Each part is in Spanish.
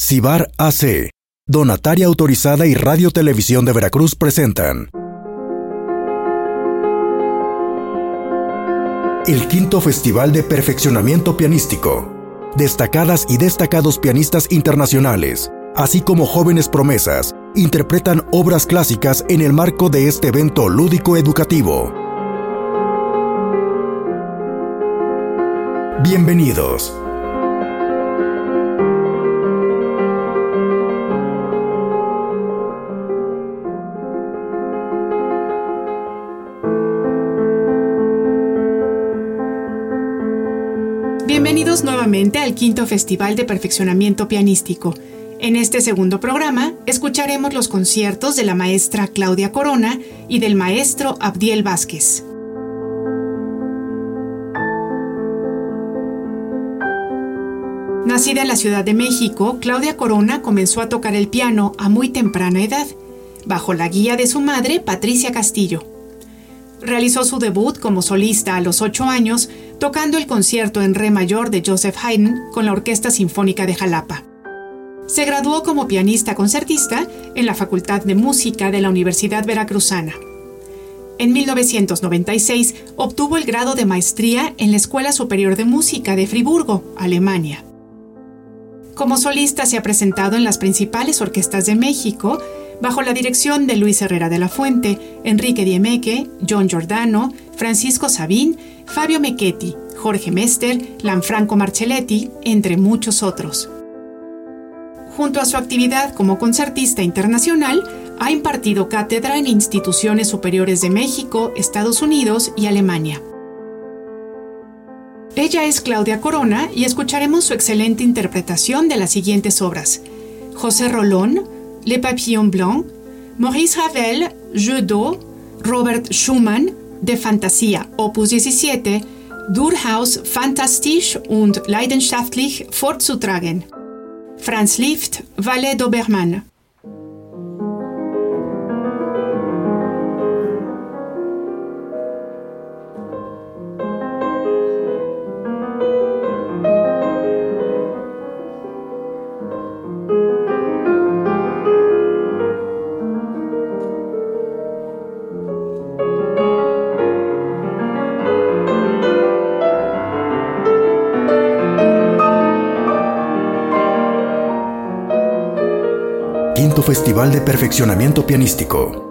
Cibar AC, Donataria Autorizada y Radio Televisión de Veracruz presentan el quinto Festival de Perfeccionamiento Pianístico. Destacadas y destacados pianistas internacionales, así como jóvenes promesas, interpretan obras clásicas en el marco de este evento lúdico educativo. Bienvenidos. Al quinto Festival de Perfeccionamiento Pianístico. En este segundo programa escucharemos los conciertos de la maestra Claudia Corona y del maestro Abdiel Vázquez. Nacida en la Ciudad de México, Claudia Corona comenzó a tocar el piano a muy temprana edad, bajo la guía de su madre, Patricia Castillo. Realizó su debut como solista a los ocho años, tocando el concierto en re mayor de Joseph Haydn con la Orquesta Sinfónica de Jalapa. Se graduó como pianista concertista en la Facultad de Música de la Universidad Veracruzana. En 1996 obtuvo el grado de maestría en la Escuela Superior de Música de Friburgo, Alemania. Como solista se ha presentado en las principales orquestas de México, bajo la dirección de Luis Herrera de la Fuente, Enrique Diemeque, John Giordano, Francisco Sabín, Fabio Mechetti, Jorge Mester, Lanfranco Marcelletti, entre muchos otros. Junto a su actividad como concertista internacional, ha impartido cátedra en instituciones superiores de México, Estados Unidos y Alemania. Ella es Claudia Corona y escucharemos su excelente interpretación de las siguientes obras. José Rolón, Le Papillon Blanc, Maurice Ravel, Jeu d'eau, Robert Schumann, De Fantasia, Opus 17, Durchaus fantastisch und leidenschaftlich vorzutragen. Franz Liszt, Valet d'Obermann. Festival de Perfeccionamiento Pianístico.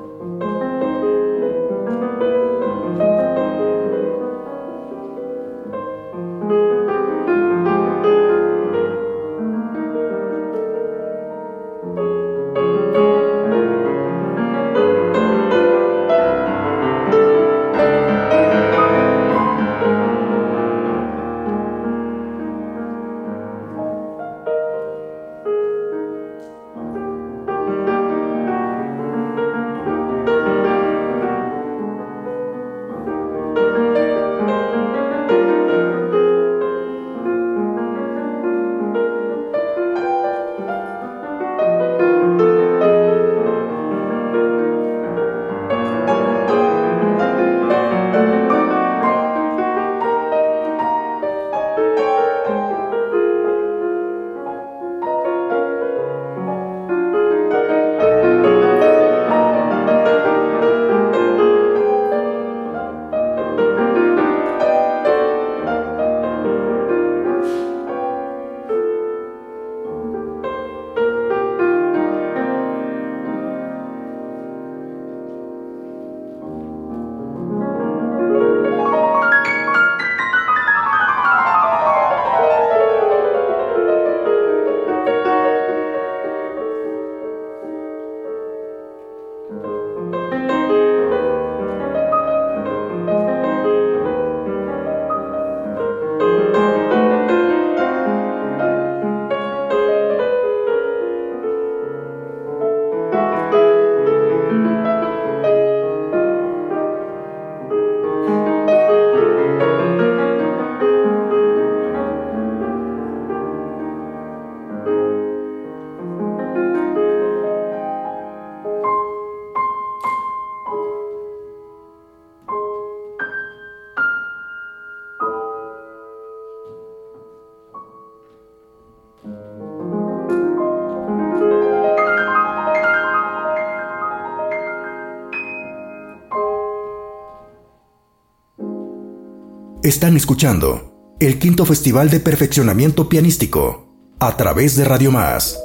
Están escuchando el quinto Festival de Perfeccionamiento Pianístico a través de Radio Más.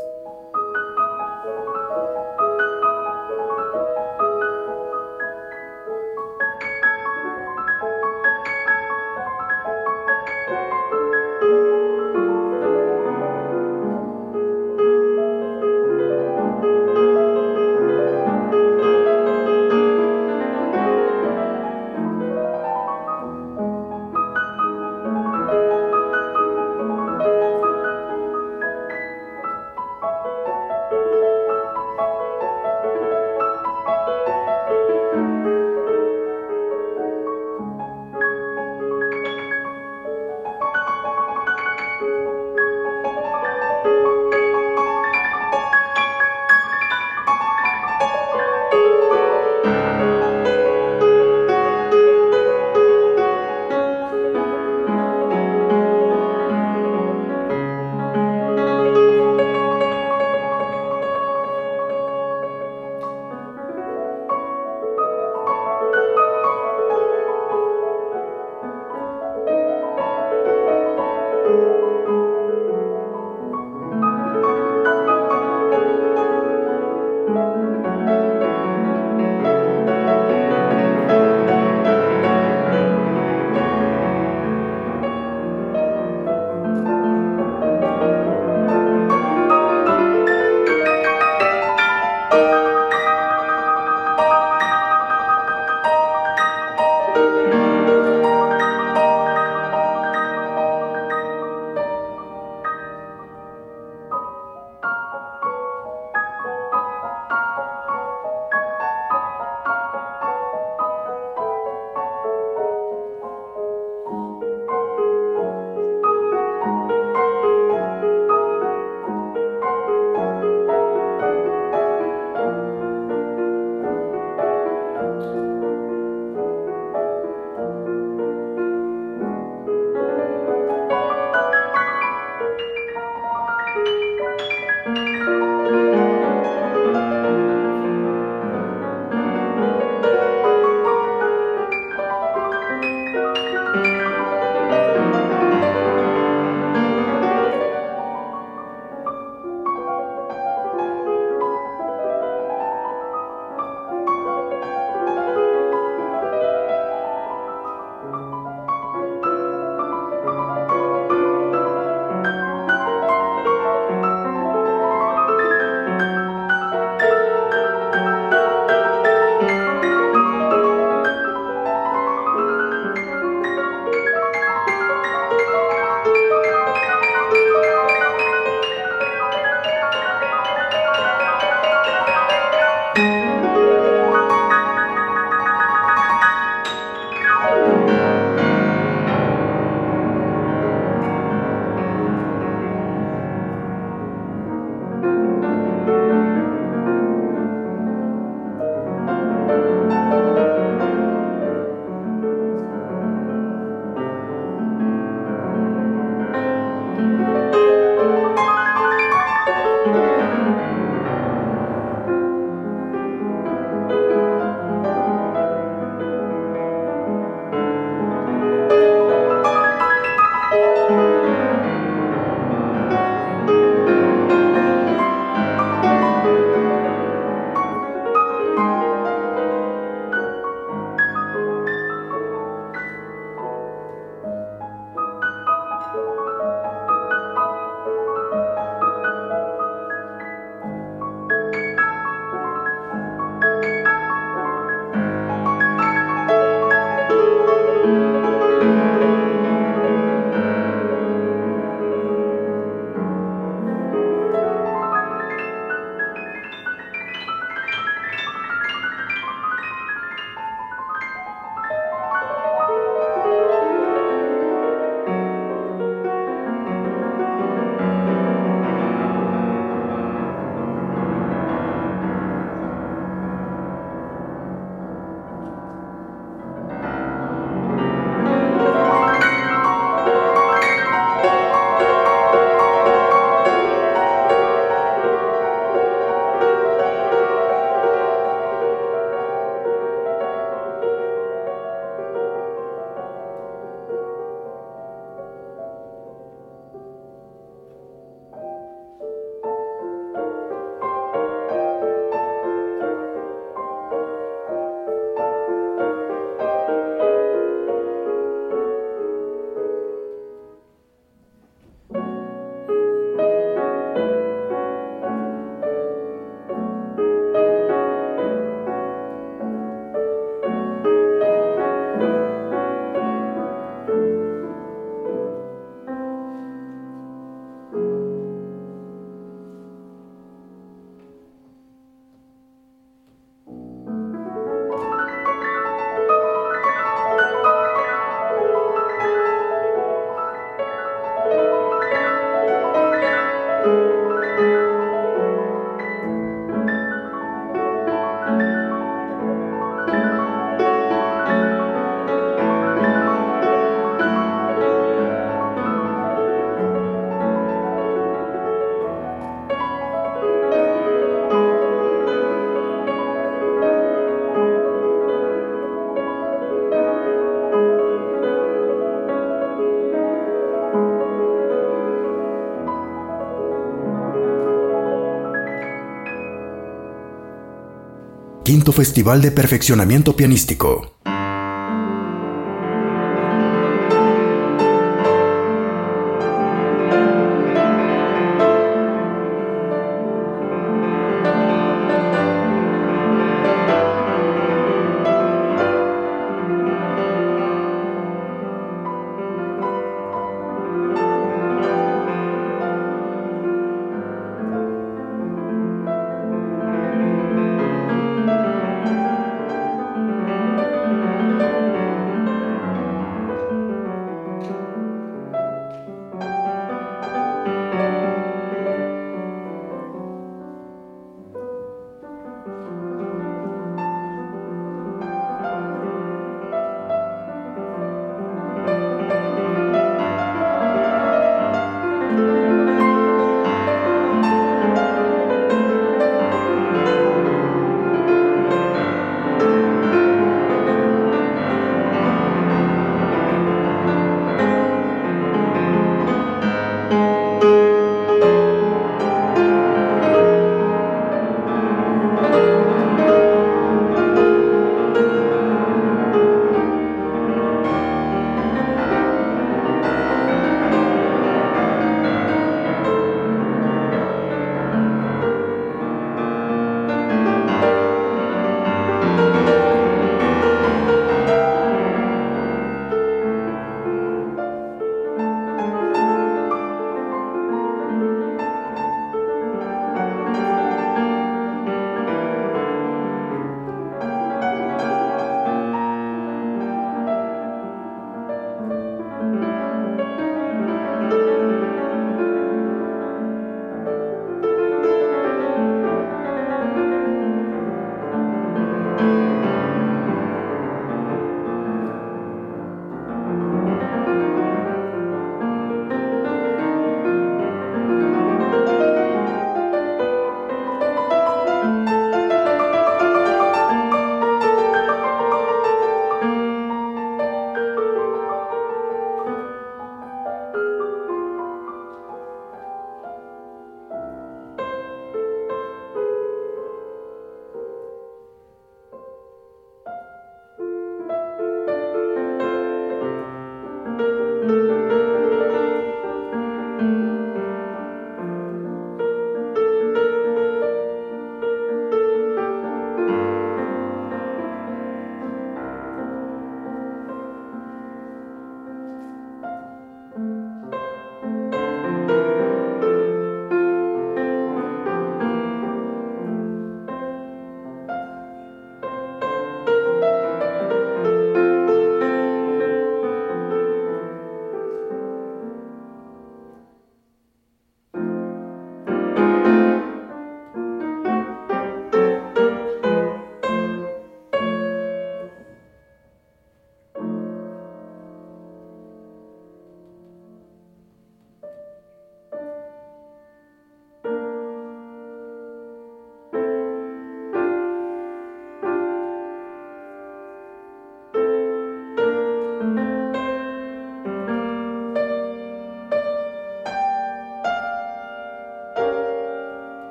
Festival de Perfeccionamiento Pianístico.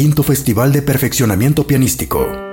Quinto Festival de Perfeccionamiento Pianístico.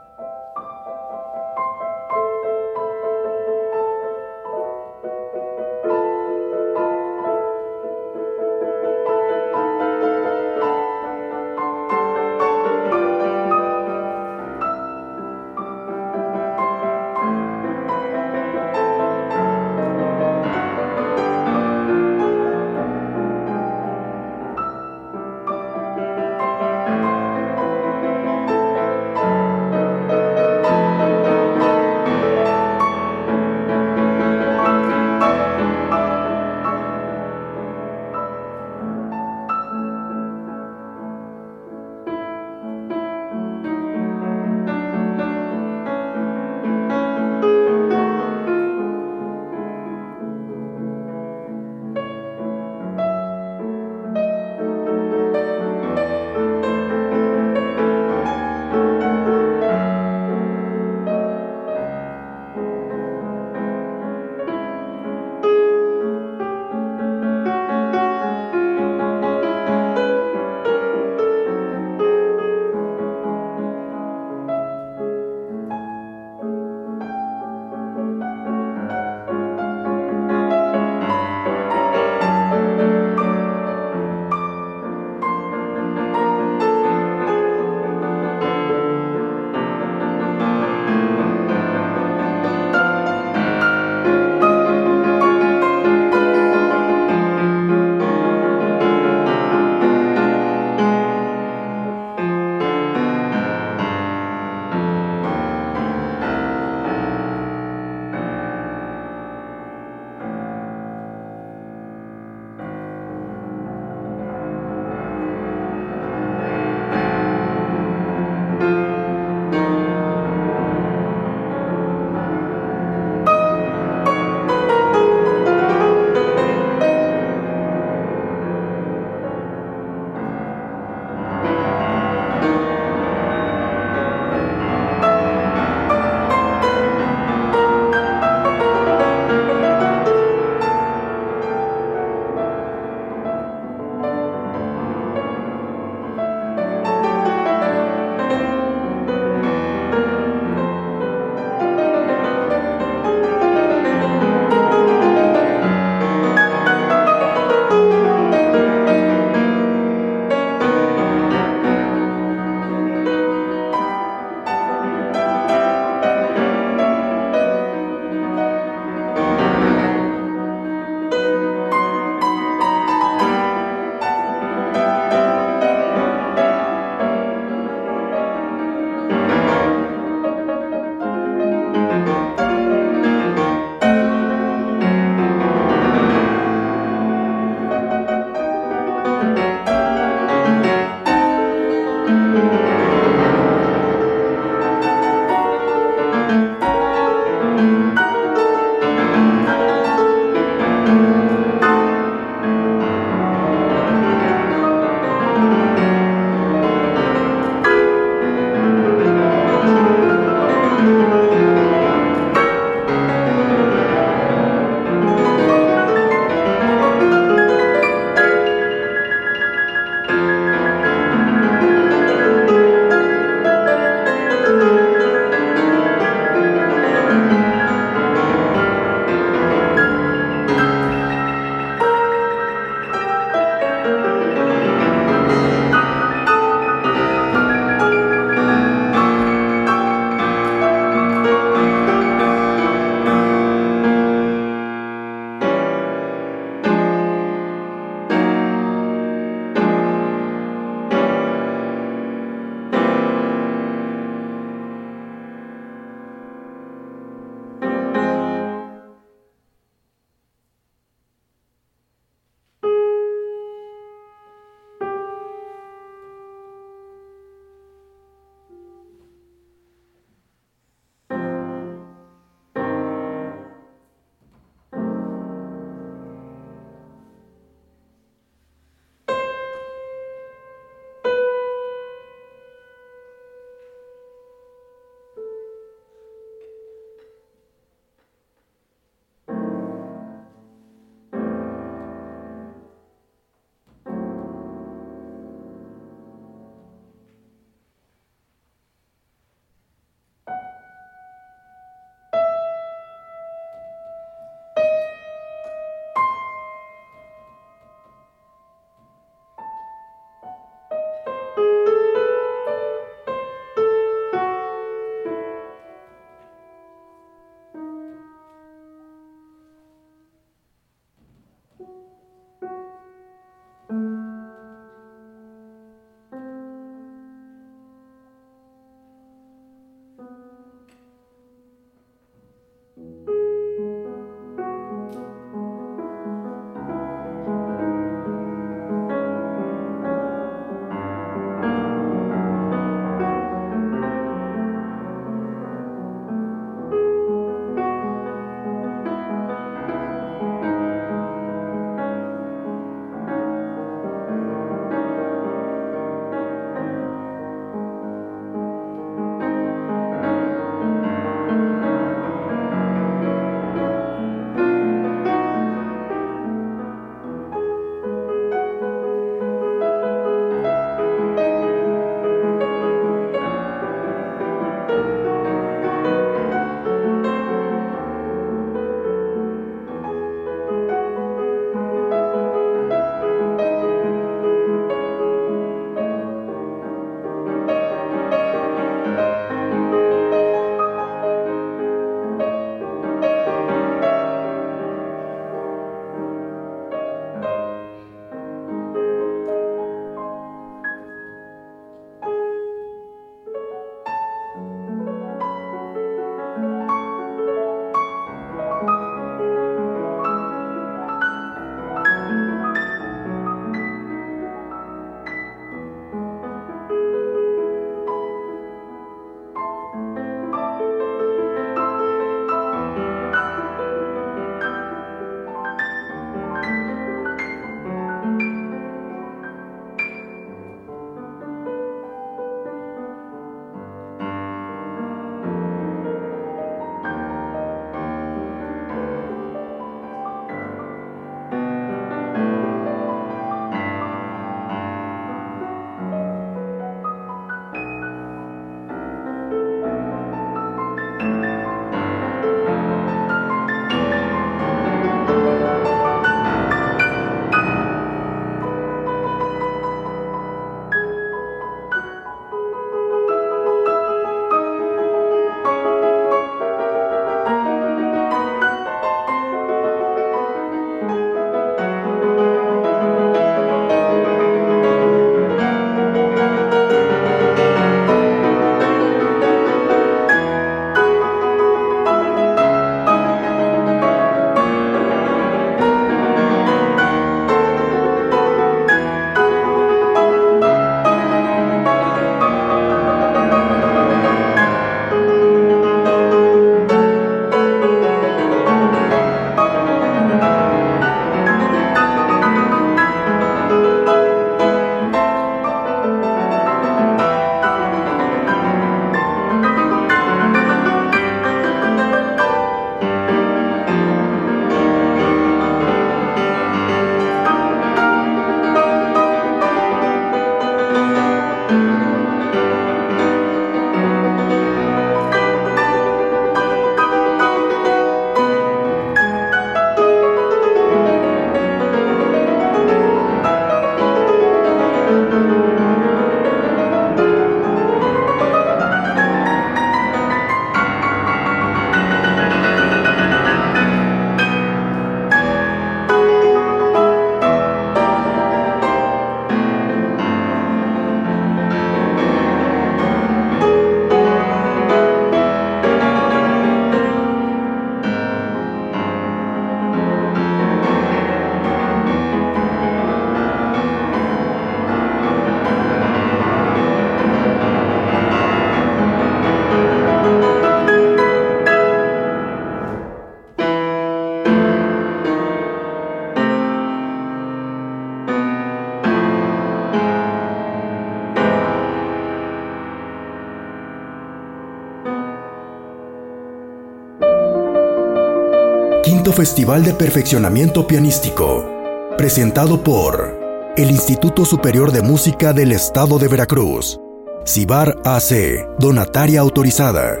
Festival de Perfeccionamiento Pianístico, presentado por el Instituto Superior de Música del Estado de Veracruz, CIBAR AC, donataria autorizada,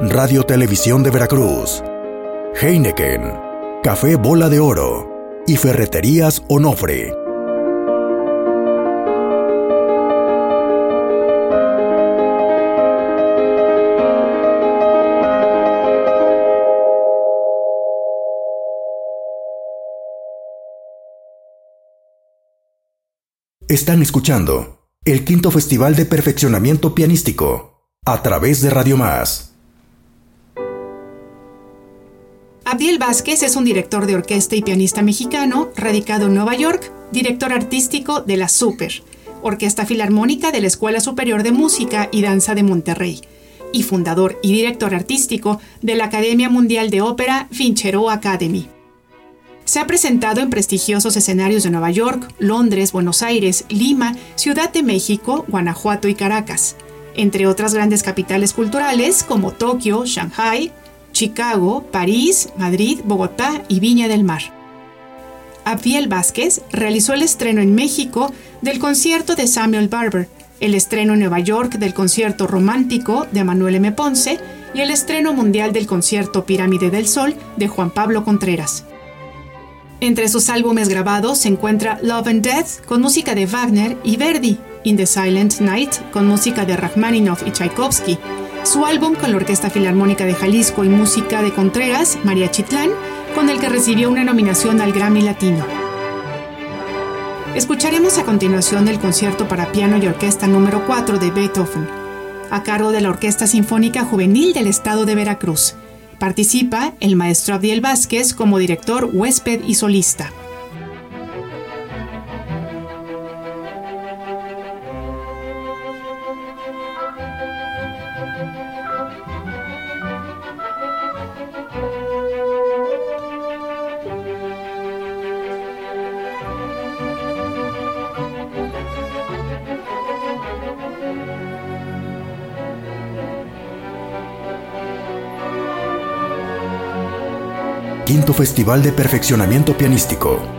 Radio Televisión de Veracruz, Heineken, Café Bola de Oro y Ferreterías Onofre. Están escuchando el quinto Festival de Perfeccionamiento Pianístico a través de Radio Más. Abdiel Vázquez es un director de orquesta y pianista mexicano, radicado en Nueva York, director artístico de la Super, Orquesta Filarmónica de la Escuela Superior de Música y Danza de Monterrey, y fundador y director artístico de la Academia Mundial de Ópera Fincherò Academy. Se ha presentado en prestigiosos escenarios de Nueva York, Londres, Buenos Aires, Lima, Ciudad de México, Guanajuato y Caracas, entre otras grandes capitales culturales como Tokio, Shanghai, Chicago, París, Madrid, Bogotá y Viña del Mar. Abdiel Vázquez realizó el estreno en México del concierto de Samuel Barber, el estreno en Nueva York del concierto romántico de Manuel M. Ponce y el estreno mundial del concierto Pirámide del Sol de Juan Pablo Contreras. Entre sus álbumes grabados se encuentra Love and Death con música de Wagner y Verdi, In the Silent Night con música de Rachmaninoff y Tchaikovsky, su álbum con la Orquesta Filarmónica de Jalisco y música de Contreras, María Chitlán, con el que recibió una nominación al Grammy Latino. Escucharemos a continuación el concierto para piano y orquesta número 4 de Beethoven, a cargo de la Orquesta Sinfónica Juvenil del Estado de Veracruz. Participa el maestro Abdiel Vázquez como director, huésped y solista. Quinto Festival de Perfeccionamiento Pianístico.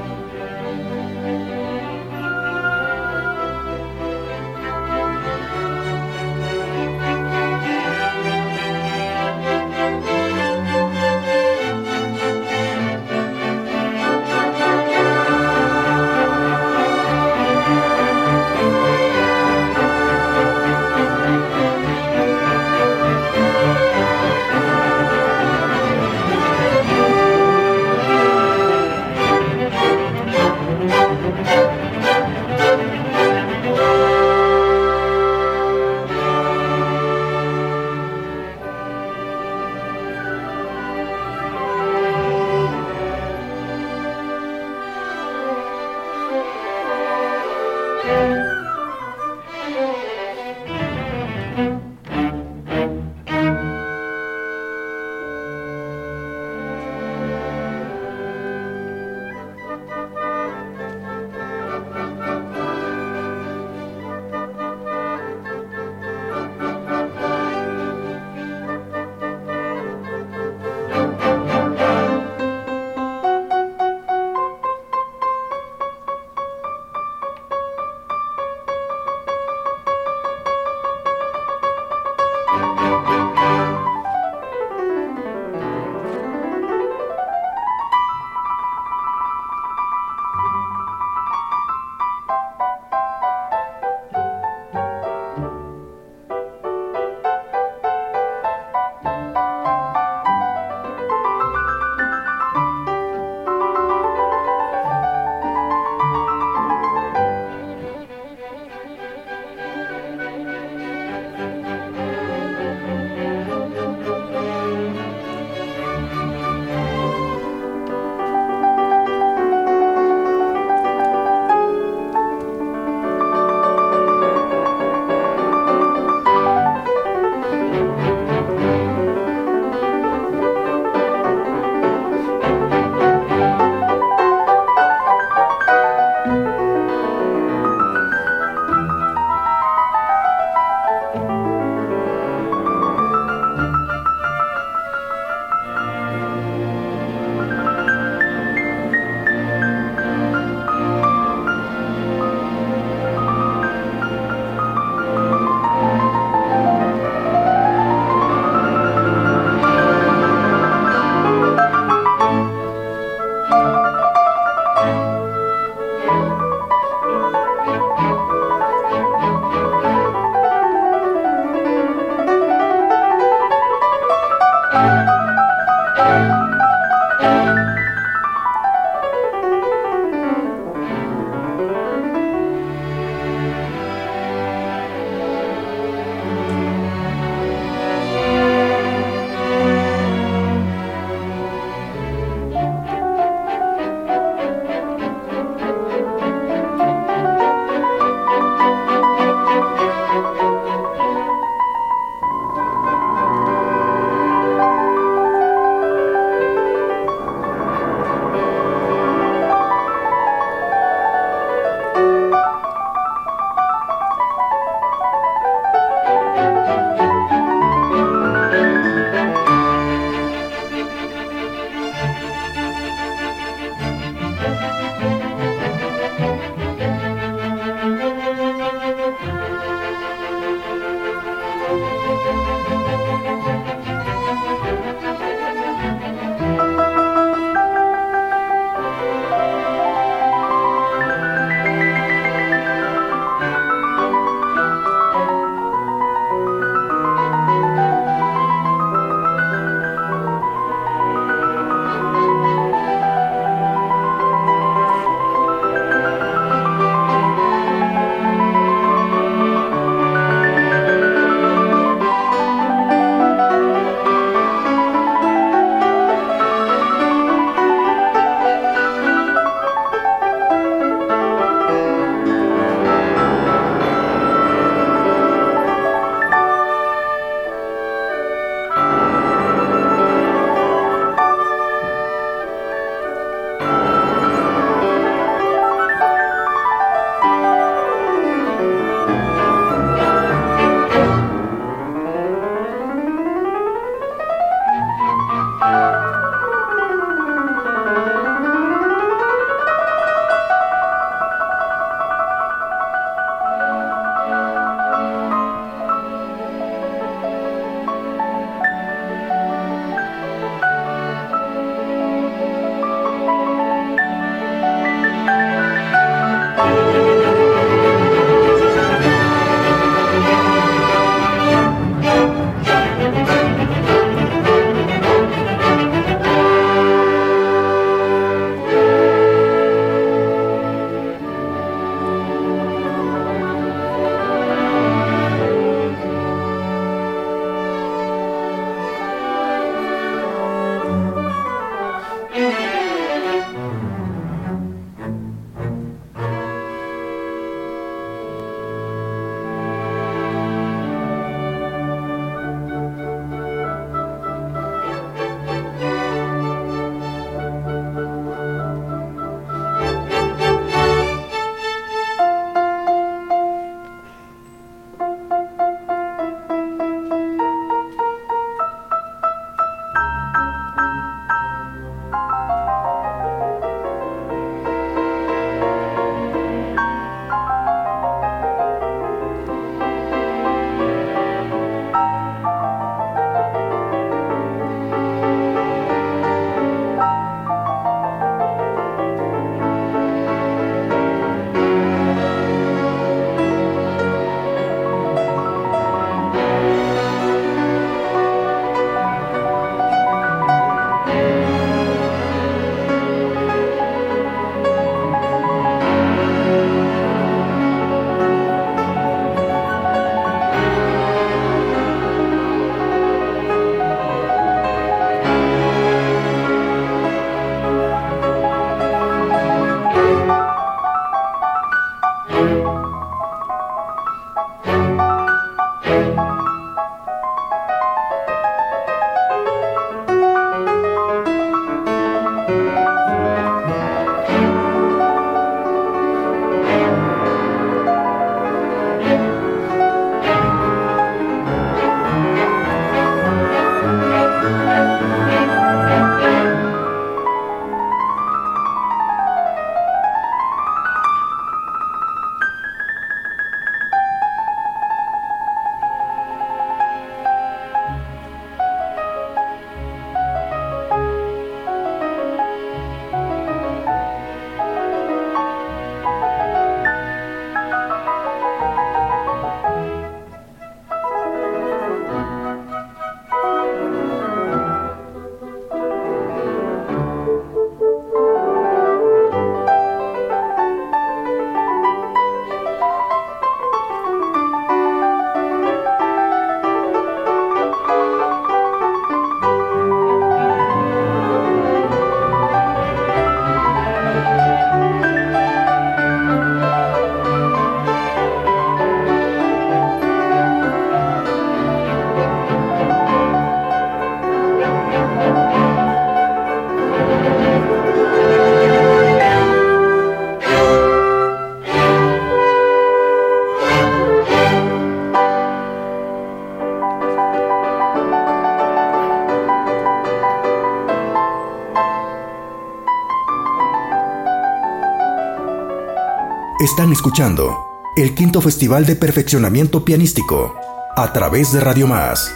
Están escuchando el quinto Festival de Perfeccionamiento Pianístico a través de Radio Más.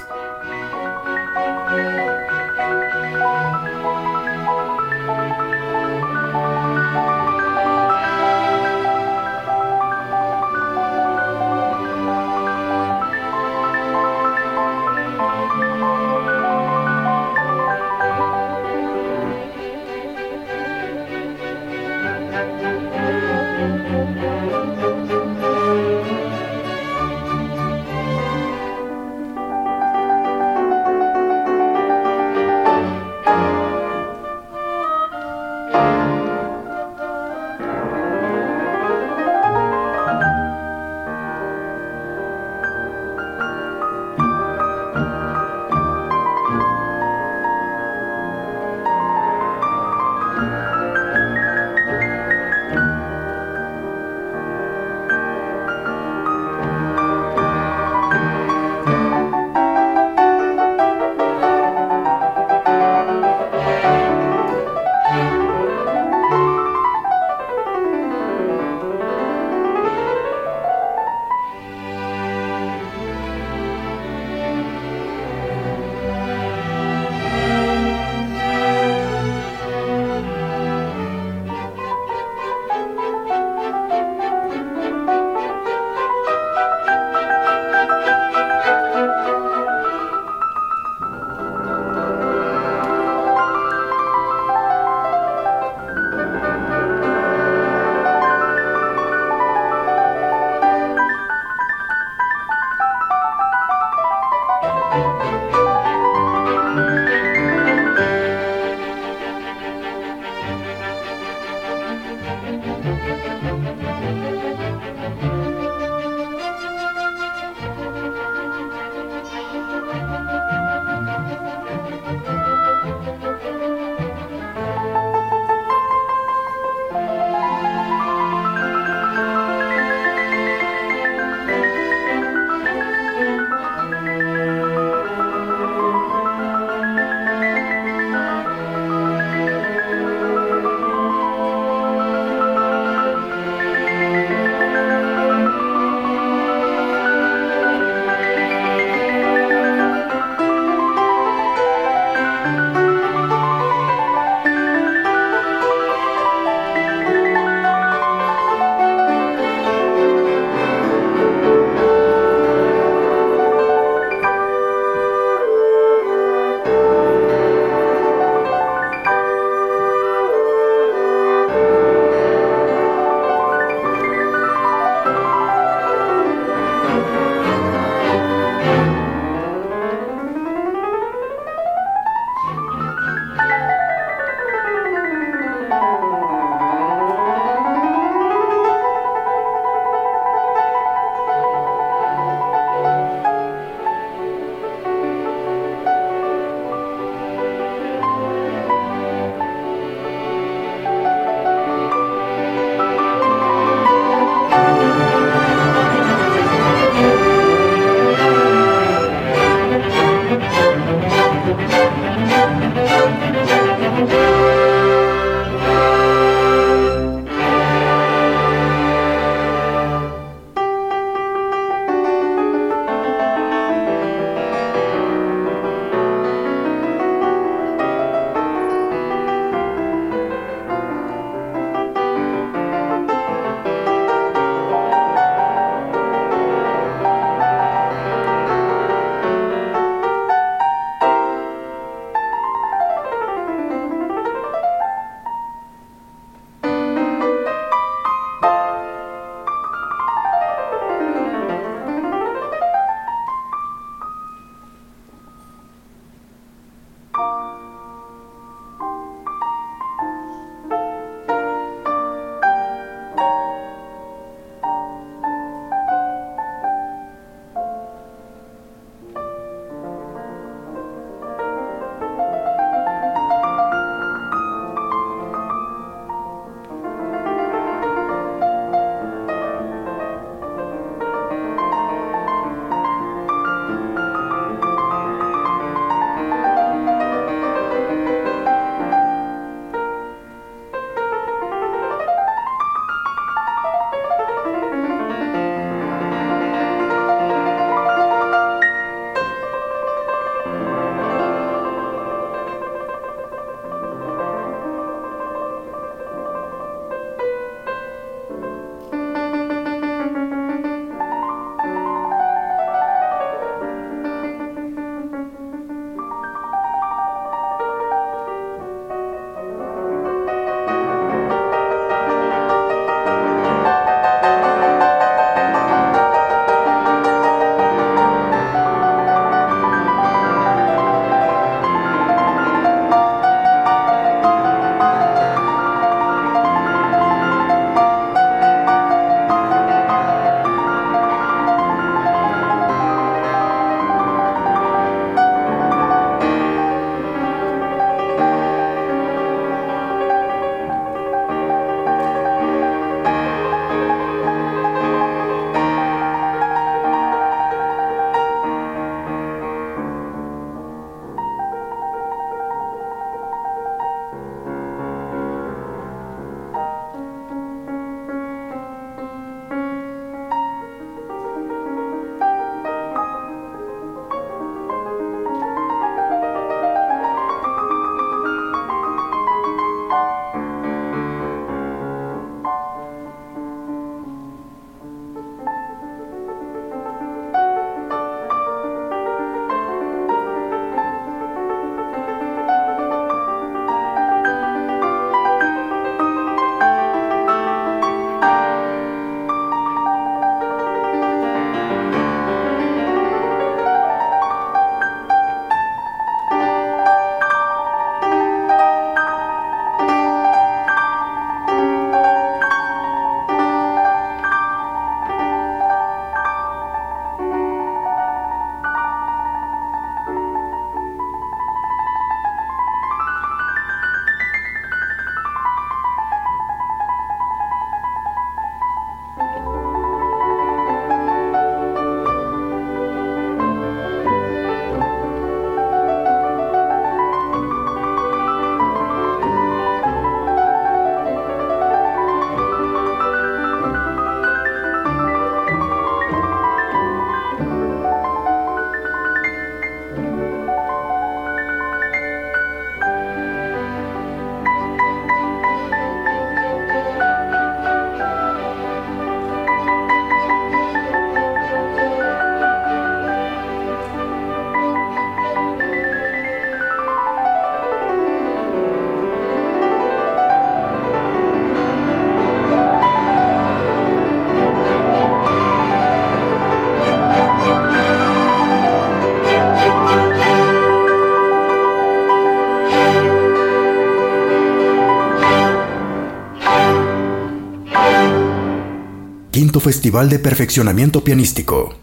Festival de Perfeccionamiento Pianístico.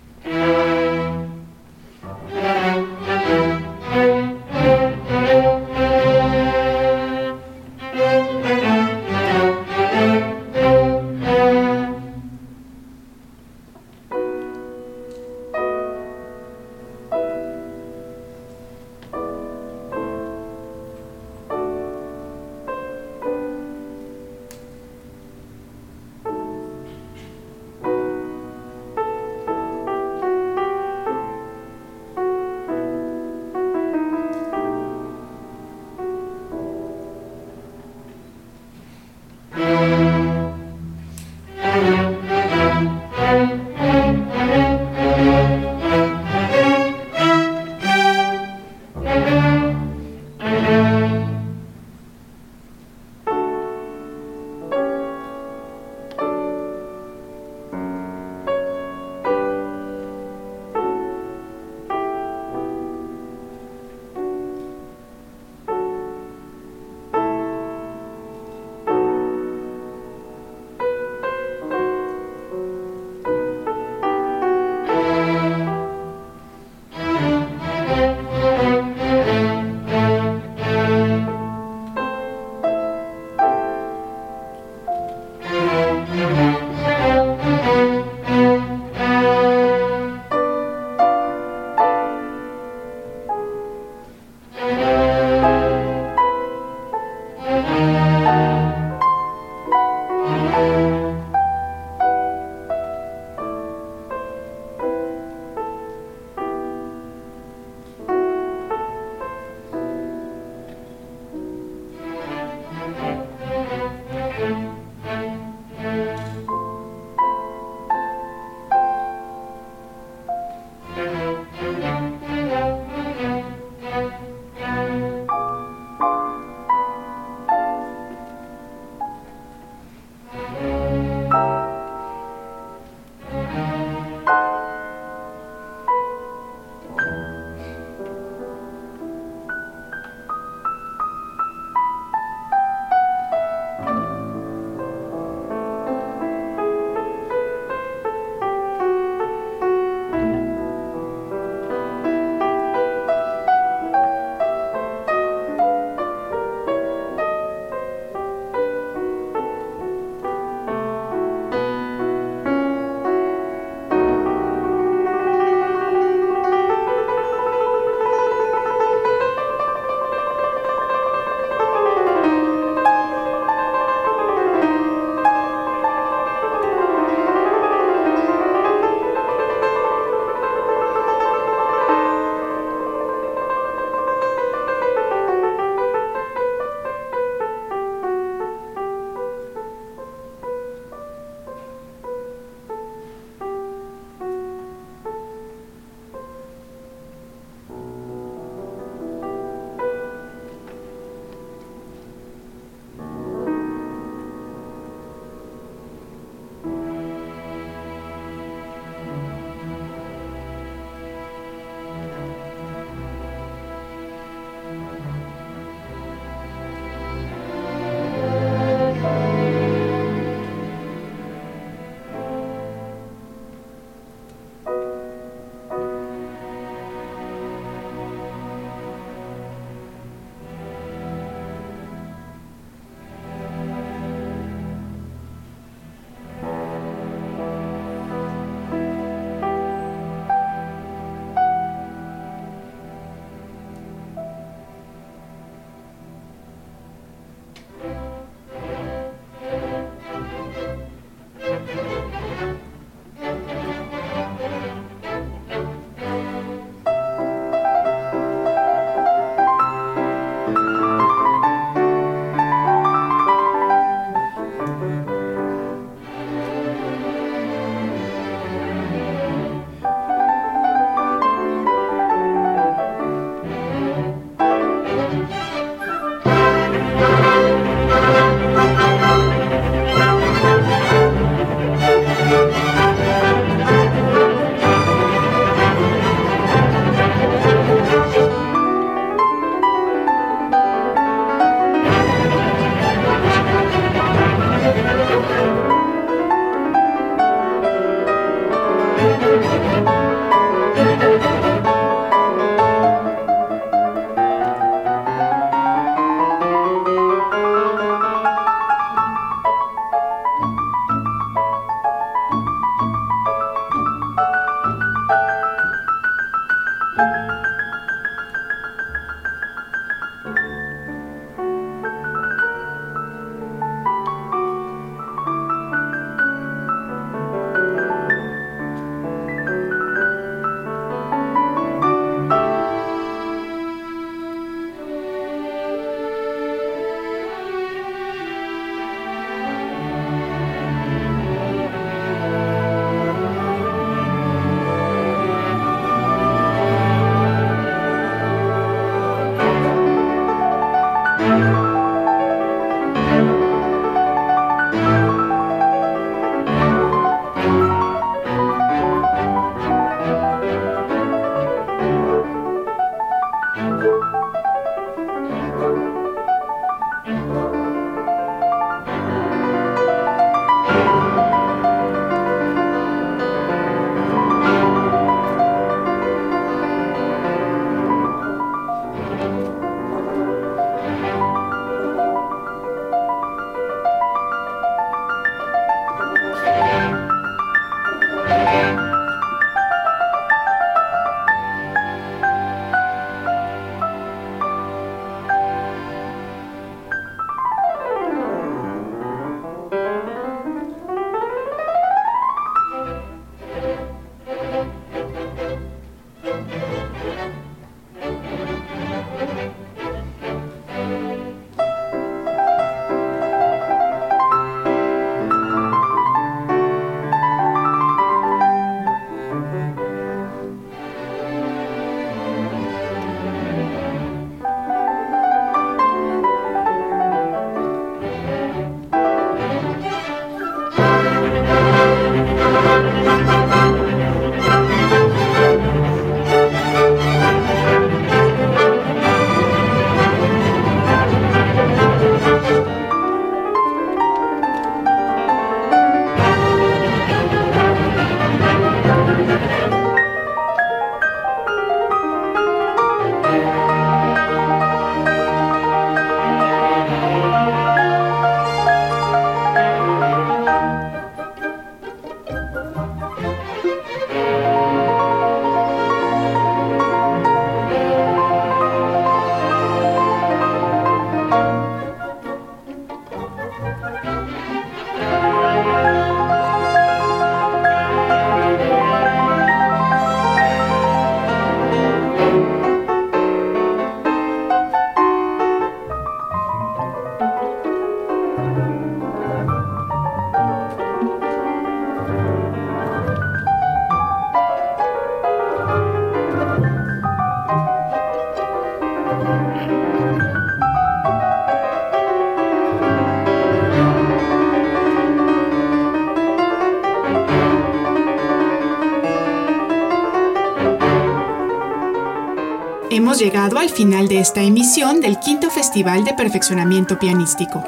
Llegado al final de esta emisión del quinto Festival de Perfeccionamiento Pianístico.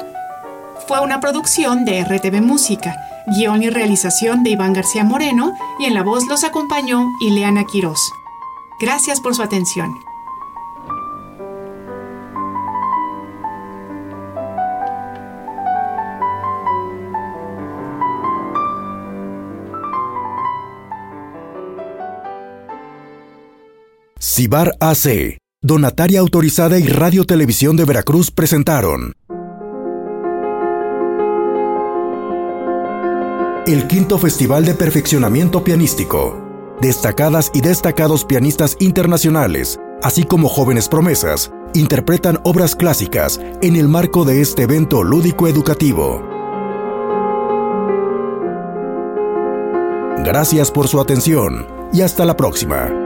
Fue una producción de RTV Música, guion y realización de Iván García Moreno y en la voz los acompañó Ileana Quirós. Gracias por su atención. Cibar AC, Donataria Autorizada y Radio Televisión de Veracruz presentaron el quinto Festival de Perfeccionamiento Pianístico. Destacadas y destacados pianistas internacionales, así como jóvenes promesas, interpretan obras clásicas en el marco de este evento lúdico educativo. Gracias por su atención y hasta la próxima.